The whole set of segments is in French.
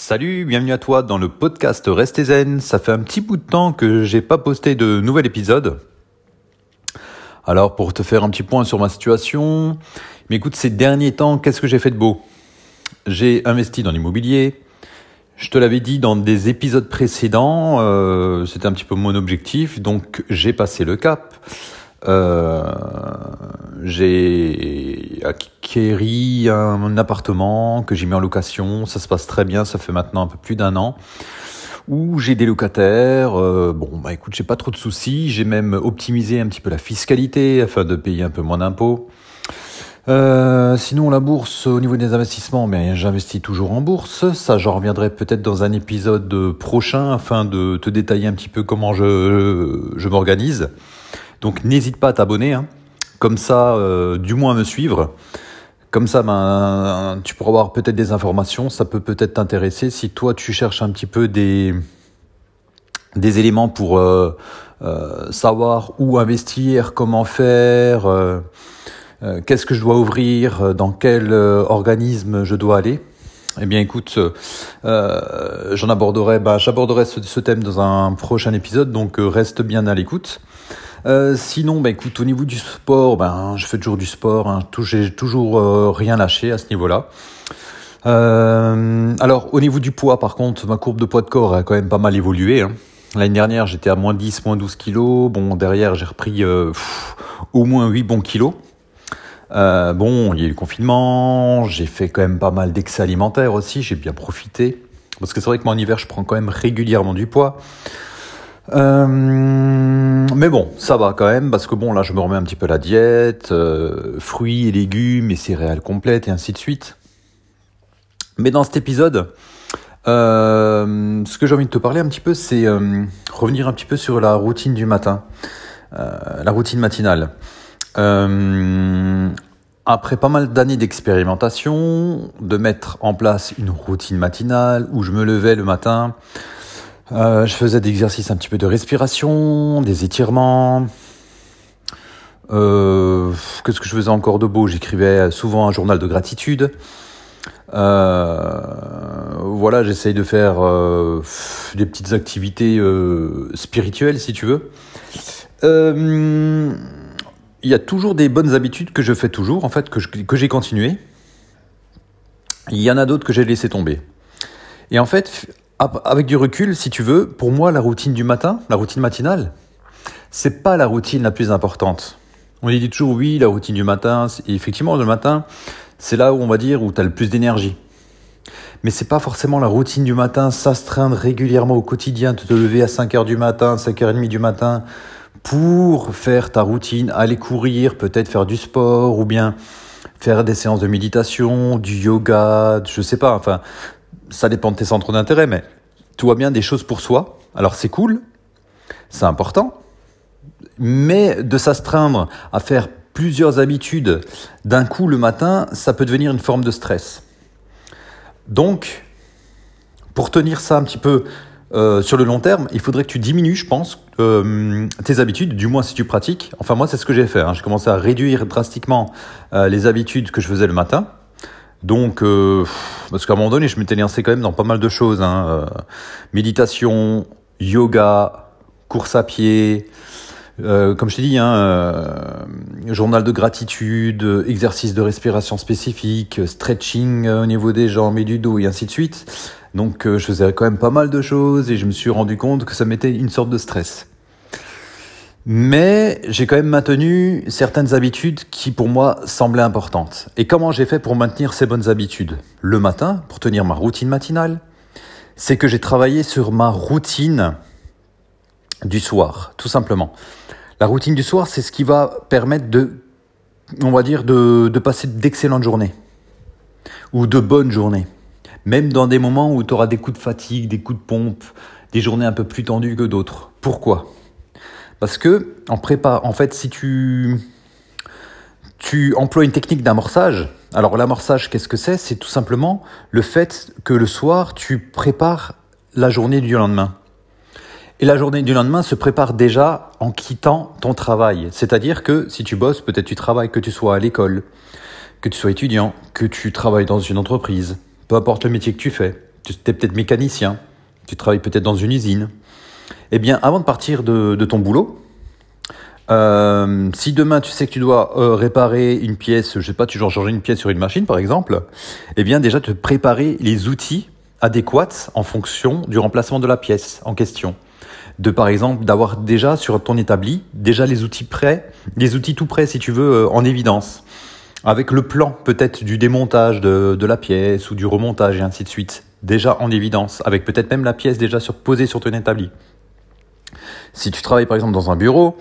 Salut, bienvenue à toi dans le podcast Restez Zen. Ça fait un petit bout de temps que j'ai pas posté de nouvel épisode. Alors pour te faire un petit point sur ma situation, mais écoute, ces derniers temps, qu'est-ce que j'ai fait de beau? J'ai investi dans l'immobilier. Je te l'avais dit dans des épisodes précédents, euh, c'était un petit peu mon objectif, donc j'ai passé le cap. Euh, j'ai acquéri un, appartement que j'ai mis en location. Ça se passe très bien. Ça fait maintenant un peu plus d'un an. Où j'ai des locataires. Euh, bon, bah écoute, j'ai pas trop de soucis. J'ai même optimisé un petit peu la fiscalité afin de payer un peu moins d'impôts. Euh, sinon, la bourse, au niveau des investissements, mais j'investis toujours en bourse. Ça, j'en reviendrai peut-être dans un épisode prochain afin de te détailler un petit peu comment je, je m'organise. Donc, n'hésite pas à t'abonner. Hein comme ça, euh, du moins me suivre. Comme ça, ben, tu pourras avoir peut-être des informations, ça peut peut-être t'intéresser. Si toi, tu cherches un petit peu des, des éléments pour euh, euh, savoir où investir, comment faire, qu'est-ce que je dois ouvrir, dans quel organisme je dois aller, eh bien, écoute, j'en aborderai, ben, j'aborderai ce, thème dans un prochain épisode, donc reste bien à l'écoute. Euh, sinon, bah, écoute, au niveau du sport, ben, je fais toujours du sport. Hein, j'ai toujours euh, rien lâché à ce niveau-là. Euh, alors, au niveau du poids, par contre, ma courbe de poids de corps a quand même pas mal évolué. Hein. L'année dernière, j'étais à moins 10, moins 12 kilos. Bon, derrière, j'ai repris au moins 8 bons kilos. bon, il y a eu le confinement, j'ai fait quand même pas mal d'excès alimentaires aussi, j'ai bien profité. Parce que c'est vrai que moi en hiver, je prends quand même régulièrement du poids. Euh, mais bon, ça va quand même, parce que bon, là, je me remets un petit peu la diète, euh, fruits et légumes et céréales complètes et ainsi de suite. Mais dans cet épisode, euh, ce que j'ai envie de te parler un petit peu, c'est revenir un petit peu sur la routine du matin, la routine matinale. après pas mal d'années d'expérimentation, de mettre en place une routine matinale où je me levais le matin, euh, je faisais des exercices un petit peu de respiration, des étirements. Euh, Qu'est-ce que je faisais encore de beau? J'écrivais souvent un journal de gratitude. Euh, voilà, j'essaye de faire des petites activités spirituelles, si tu veux. Il y a toujours des bonnes habitudes que je fais toujours, en fait, que j'ai continué. Il y en a d'autres que j'ai laissé tomber. Et en fait, avec du recul, si tu veux, pour moi, la routine du matin, la routine matinale, c'est pas la routine la plus importante. On dit toujours oui, la routine du matin, effectivement, le matin, c'est là où on va dire où tu as le plus d'énergie. Mais c'est pas forcément la routine du matin, s'astreindre régulièrement au quotidien, te lever à 5 heures du matin, 5h30 du matin, pour faire ta routine, aller courir, peut-être faire du sport, ou bien faire des séances de méditation, du yoga, je sais pas, enfin, ça dépend de tes centres d'intérêt, mais tu vois bien des choses pour soi. Alors c'est cool, c'est important, mais de s'astreindre à faire plusieurs habitudes d'un coup le matin, ça peut devenir une forme de stress. Donc, pour tenir ça un petit peu euh, sur le long terme, il faudrait que tu diminues, je pense, euh, tes habitudes, du moins si tu pratiques. Enfin, moi, c'est ce que j'ai fait. Hein. J'ai commencé à réduire drastiquement euh, les habitudes que je faisais le matin. Donc, euh, parce qu'à un moment donné, je m'étais lancé quand même dans pas mal de choses. Hein, euh, méditation, yoga, course à pied, euh, comme je t'ai dit, hein, euh, journal de gratitude, exercice de respiration spécifique, stretching au niveau des jambes et du dos et ainsi de suite. Donc je faisais quand même pas mal de choses et je me suis rendu compte que ça mettait une sorte de stress. Mais j'ai quand même maintenu certaines habitudes qui pour moi semblaient importantes. Et comment j'ai fait pour maintenir ces bonnes habitudes? Le matin, pour tenir ma routine matinale, c'est que j'ai travaillé sur ma routine du soir, tout simplement. La routine du soir, c'est ce qui va permettre de, on va dire, de, passer d'excellentes journées ou de bonnes journées. Même dans des moments où tu auras des coups de fatigue, des coups de pompe, des journées un peu plus tendues que d'autres. Pourquoi? Parce que, en prépa, en fait, si tu, tu emploies une technique d'amorçage, alors l'amorçage, qu'est-ce que c'est? C'est tout simplement le fait que le soir, tu prépares la journée du lendemain. Et la journée du lendemain se prépare déjà en quittant ton travail. C'est-à-dire que si tu bosses, peut-être tu travailles, que tu sois à l'école, que tu sois étudiant, que tu travailles dans une entreprise, peu importe le métier que tu fais, Tu es peut-être mécanicien, tu travailles peut-être dans une usine. Eh bien, avant de partir de, ton boulot, euh, si demain tu sais que tu dois euh, réparer une pièce, je sais pas, tu dois changer une pièce sur une machine par exemple, eh bien déjà te préparer les outils adéquats en fonction du remplacement de la pièce en question. De par exemple d'avoir déjà sur ton établi déjà les outils prêts, les outils tout prêts si tu veux euh, en évidence, avec le plan peut-être du démontage de, de la pièce ou du remontage et ainsi de suite déjà en évidence, avec peut-être même la pièce déjà sur, posée sur ton établi. Si tu travailles par exemple dans un bureau,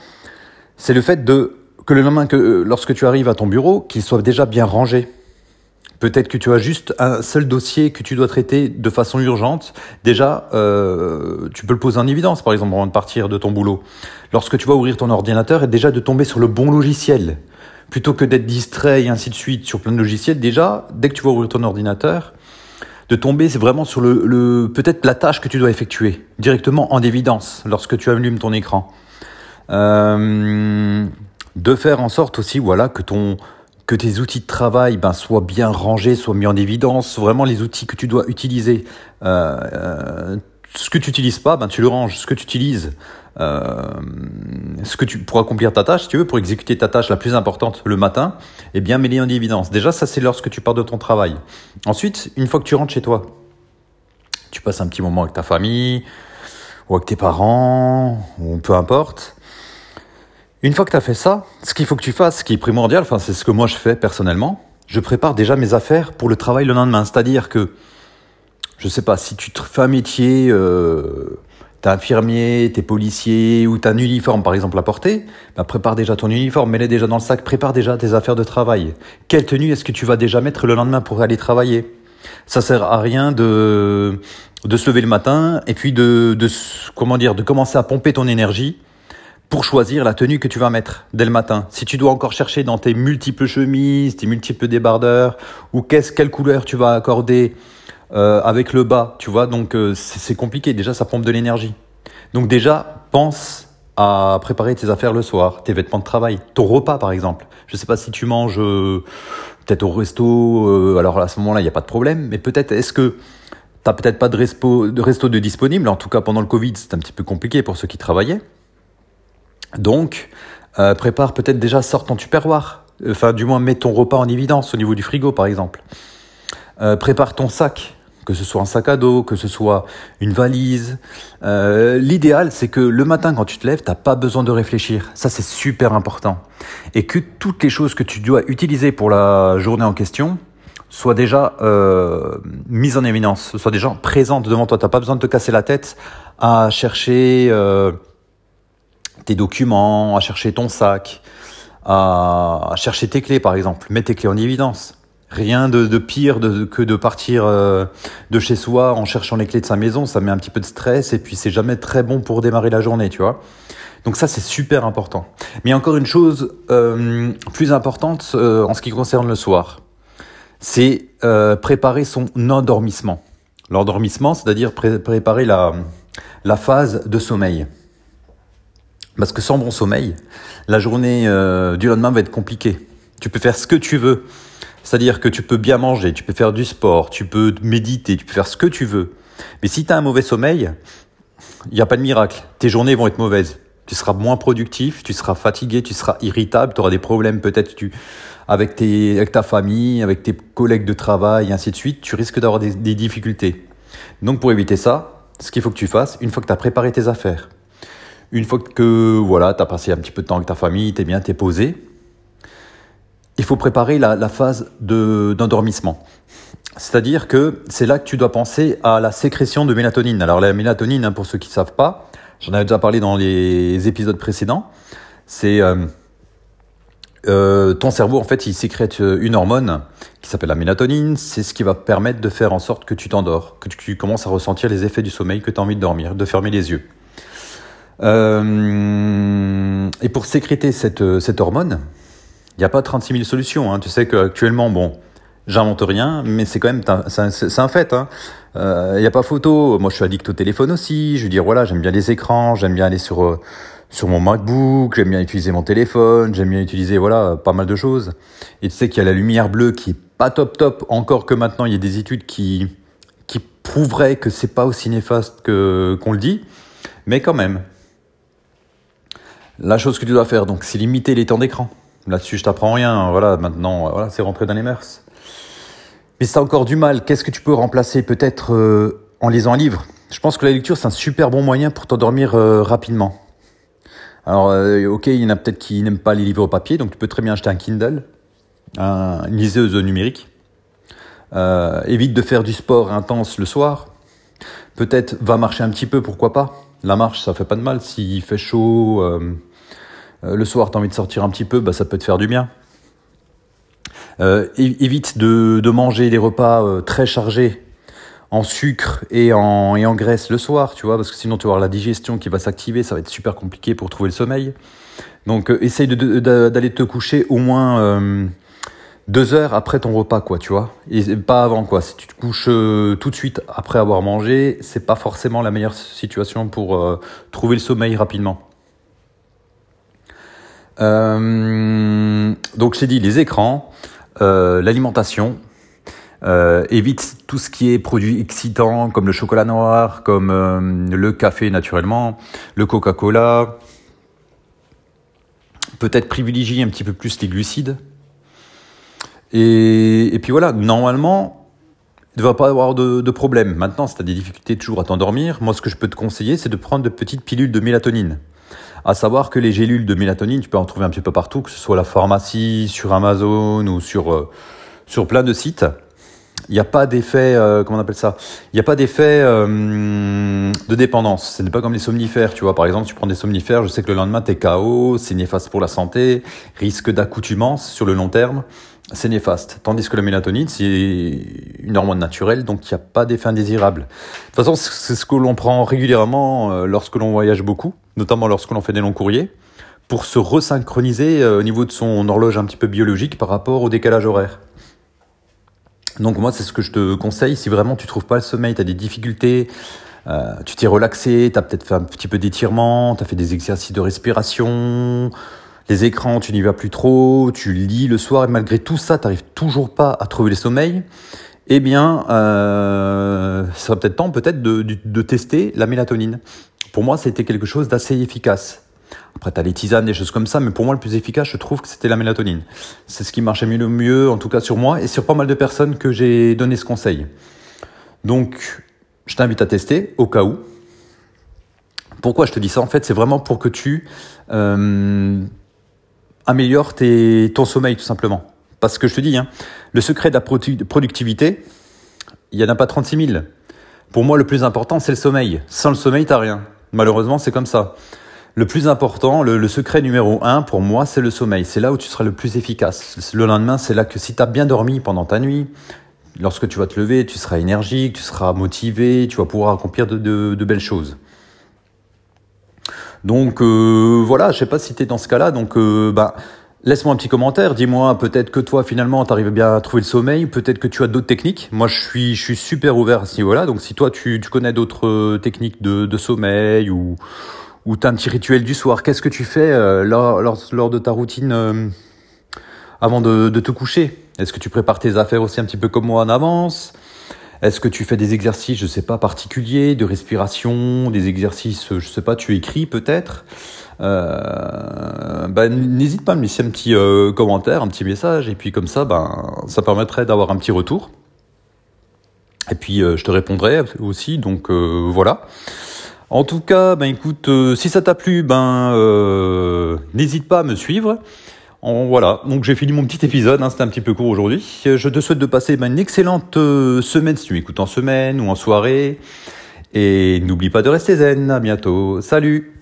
c'est le fait de que le lendemain, que euh, lorsque tu arrives à ton bureau, qu'il soit déjà bien rangé. Peut-être que tu as juste un seul dossier que tu dois traiter de façon urgente. Déjà, euh, tu peux le poser en évidence, par exemple, avant de partir de ton boulot. Lorsque tu vas ouvrir ton ordinateur, et déjà de tomber sur le bon logiciel. Plutôt que d'être distrait et ainsi de suite sur plein de logiciels, déjà, dès que tu vas ouvrir ton ordinateur, de tomber c'est vraiment sur le, le peut-être la tâche que tu dois effectuer directement en évidence lorsque tu allumes ton écran. Euh, de faire en sorte aussi voilà que ton que tes outils de travail ben, soient bien rangés, soient mis en évidence, vraiment les outils que tu dois utiliser. Euh, euh, ce que tu n'utilises pas, ben, tu le ranges. Ce que tu utilises, euh, ce que tu pour accomplir ta tâche, si tu veux, pour exécuter ta tâche la plus importante le matin, eh bien, mets-les en évidence. Déjà, ça c'est lorsque tu pars de ton travail. Ensuite, une fois que tu rentres chez toi, tu passes un petit moment avec ta famille ou avec tes parents ou peu importe. Une fois que tu as fait ça, ce qu'il faut que tu fasses, ce qui est primordial, enfin c'est ce que moi je fais personnellement, je prépare déjà mes affaires pour le travail le lendemain. C'est-à-dire que, je sais pas, si tu fais un métier, euh, t'es infirmier, t'es policier ou t'as un uniforme par exemple à porter, bah, prépare déjà ton uniforme, mets-le déjà dans le sac, prépare déjà tes affaires de travail. Quelle tenue est-ce que tu vas déjà mettre le lendemain pour aller travailler? Ça sert à rien de de se lever le matin et puis de, de comment dire de commencer à pomper ton énergie pour choisir la tenue que tu vas mettre dès le matin. Si tu dois encore chercher dans tes multiples chemises, tes multiples débardeurs, ou qu'est-ce, quelle couleur tu vas accorder euh, avec le bas, tu vois, donc euh, c'est compliqué. Déjà, ça pompe de l'énergie. Donc déjà, pense à préparer tes affaires le soir, tes vêtements de travail, ton repas par exemple. Je sais pas si tu manges euh, peut-être au resto, alors à ce moment-là, il n'y a pas de problème, mais peut-être est-ce que t'as peut-être pas de resto, de disponible, en tout cas pendant le Covid, c'est un petit peu compliqué pour ceux qui travaillaient. Donc, prépare peut-être déjà, sort ton tupperware. Enfin, du moins, mets ton repas en évidence au niveau du frigo, par exemple. Prépare ton sac, que ce soit un sac à dos, que ce soit une valise. Euh, L'idéal, c'est que le matin, quand tu te lèves, t'as pas besoin de réfléchir. Ça, c'est super important. Et que toutes les choses que tu dois utiliser pour la journée en question soient déjà euh, mises en évidence, soient déjà présentes devant toi. T'as pas besoin de te casser la tête à chercher euh, tes documents, à chercher ton sac, à, chercher tes clés par exemple. Mets tes clés en évidence. Rien de, pire que de partir euh, de chez soi en cherchant les clés de sa maison. Ça met un petit peu de stress et puis c'est jamais très bon pour démarrer la journée, tu vois. Donc ça c'est super important. Mais encore une chose euh, plus importante euh, en ce qui concerne le soir, c'est préparer son endormissement. L'endormissement, c'est-à-dire préparer la, phase de sommeil. Parce que sans bon sommeil, la journée du lendemain va être compliquée. Tu peux faire ce que tu veux. C'est-à-dire que tu peux bien manger, tu peux faire du sport, tu peux méditer, tu peux faire ce que tu veux. Mais si tu as un mauvais sommeil, il n'y a pas de miracle. Tes journées vont être mauvaises. Tu seras moins productif, tu seras fatigué, tu seras irritable, tu auras des problèmes peut-être tu, avec, ta famille, avec tes collègues de travail, et ainsi de suite. Tu risques d'avoir des, des difficultés. Donc pour éviter ça, ce qu'il faut que tu fasses, une fois que tu as préparé tes affaires, une fois que voilà, tu as passé un petit peu de temps avec ta famille, tu es bien, tu es posé, il faut préparer la, phase d'endormissement. C'est-à-dire que c'est là que tu dois penser à la sécrétion de mélatonine. Alors la mélatonine, hein, pour ceux qui ne savent pas, j'en avais déjà parlé dans les épisodes précédents, c'est euh, euh, ton cerveau, en fait, il sécrète une hormone qui s'appelle la mélatonine. C'est ce qui va permettre de faire en sorte que tu t'endors, que tu commences à ressentir les effets du sommeil, que tu as envie de dormir, de fermer les yeux. Euh, et pour sécréter cette, cette hormone, il n'y a pas 36 000 solutions. Hein. Tu sais qu'actuellement, bon, j'invente rien, mais c'est quand même c'est un, fait. Hein. Euh, il n'y a pas photo. Moi, je suis addict au téléphone aussi. Je veux dire, voilà, j'aime bien les écrans, j'aime bien aller sur euh, sur mon MacBook, j'aime bien utiliser mon téléphone, j'aime bien utiliser voilà pas mal de choses. Et tu sais qu'il y a la lumière bleue qui est pas top top. Encore que maintenant, il y a des études qui prouverait que c'est pas aussi néfaste qu'on le dit, mais quand même. La chose que tu dois faire, donc, c'est limiter les temps d'écran. Là-dessus, je t'apprends rien. Voilà, maintenant, voilà, c'est rentré dans les mœurs. Mais si t'as encore du mal, qu'est-ce que tu peux remplacer Peut-être euh, en lisant un livre? Je pense que la lecture, c'est un super bon moyen pour t'endormir euh, rapidement. Alors, euh, ok, il y en a peut-être qui n'aiment pas les livres au papier, donc tu peux très bien acheter un Kindle, une liseuse numérique. évite de faire du sport intense le soir. Peut-être va marcher un petit peu, pourquoi pas. La marche, ça fait pas de mal. S'il fait chaud, le soir, tu as envie de sortir un petit peu, bah, ça peut te faire du bien. Euh, évite de, manger des repas euh, très chargés en sucre et en, graisse le soir, tu vois, parce que sinon tu vas avoir la digestion qui va s'activer, ça va être super compliqué pour trouver le sommeil. Donc euh, essaye d'aller te coucher au moins euh, deux heures après ton repas, quoi, tu vois, et pas avant, quoi. Si tu te couches tout de suite après avoir mangé, c'est pas forcément la meilleure situation pour trouver le sommeil rapidement. Donc je t'ai dit les écrans. Euh, l'alimentation. Euh, évite tout ce qui est produit excitant comme le chocolat noir, comme euh, le café naturellement, le Coca-Cola. Peut-être privilégier un petit peu plus les glucides. Et, puis voilà, normalement, ne va pas avoir de, de problème. Maintenant, si tu as des difficultés toujours à t'endormir, moi ce que je peux te conseiller, c'est de prendre de petites pilules de mélatonine. À savoir que les gélules de mélatonine, tu peux en trouver un petit peu partout, que ce soit la pharmacie, sur Amazon ou sur, euh, sur plein de sites. Il n'y a pas d'effet, euh, comment on appelle ça? Il n'y a pas d'effet euh, de dépendance. Ce n'est pas comme les somnifères, tu vois. Par exemple, tu prends des somnifères, je sais que le lendemain, tu es KO, c'est néfaste pour la santé, risque d'accoutumance sur le long terme c'est néfaste. Tandis que la mélatonine, c'est une hormone naturelle, donc il n'y a pas d'effet indésirable. De toute façon, c'est ce que l'on prend régulièrement euh, lorsque l'on voyage beaucoup, notamment lorsque l'on fait des longs courriers, pour se resynchroniser euh, au niveau de son horloge un petit peu biologique par rapport au décalage horaire. Donc moi, c'est ce que je te conseille. Si vraiment tu trouves pas le sommeil, tu as des difficultés, euh, tu t'es relaxé, tu as peut-être fait un petit peu d'étirement, tu as fait des exercices de respiration, les écrans, tu n'y vas plus trop, tu lis le soir et malgré tout ça, tu n'arrives toujours pas à trouver le sommeil, eh bien, euh, ça serait peut-être temps peut-être de, tester la mélatonine. Pour moi, c'était quelque chose d'assez efficace. Après, tu as les tisanes, des choses comme ça, mais pour moi, le plus efficace, je trouve que c'était la mélatonine. C'est ce qui marchait le mieux, en tout cas sur moi, et sur pas mal de personnes que j'ai donné ce conseil. Donc, je t'invite à tester, au cas où. Pourquoi je te dis ça? En fait, c'est vraiment pour que tu euh, améliore tes, ton sommeil tout simplement. Parce que je te dis, hein, le secret de la productivité, il n'y en a pas 36 000. Pour moi, le plus important, c'est le sommeil. Sans le sommeil, t'as rien. Malheureusement, c'est comme ça. Le plus important, le, secret numéro un, pour moi, c'est le sommeil. C'est là où tu seras le plus efficace. Le lendemain, c'est là que si tu as bien dormi pendant ta nuit, lorsque tu vas te lever, tu seras énergique, tu seras motivé, tu vas pouvoir accomplir de, belles choses. Donc euh, voilà, je sais pas si tu es dans ce cas-là, donc euh, bah, laisse-moi un petit commentaire, dis-moi peut-être que toi finalement tu arrives bien à trouver le sommeil, peut-être que tu as d'autres techniques. Moi je suis je suis super ouvert à ce niveau-là, donc si toi tu, tu connais d'autres euh, techniques de, de sommeil ou ou as un petit rituel du soir, qu'est-ce que tu fais lors, lors, lors, de ta routine avant de, de te coucher? Est-ce que tu prépares tes affaires aussi un petit peu comme moi en avance? Est-ce que tu fais des exercices, je sais pas, particuliers, de respiration, des exercices, je sais pas, tu écris peut-être? Euh, ben, N'hésite pas à me laisser un petit euh, commentaire, un petit message, et puis comme ça, ben, ça permettrait d'avoir un petit retour. Et puis euh, je te répondrai aussi, donc voilà. En tout cas, ben écoute, si ça t'a plu, ben n'hésite pas à me suivre voilà, donc j'ai fini mon petit épisode, hein, c'était un petit peu court aujourd'hui. Je te souhaite de passer ben, une excellente semaine si tu m'écoutes en semaine ou en soirée. Et n'oublie pas de rester zen, à bientôt, salut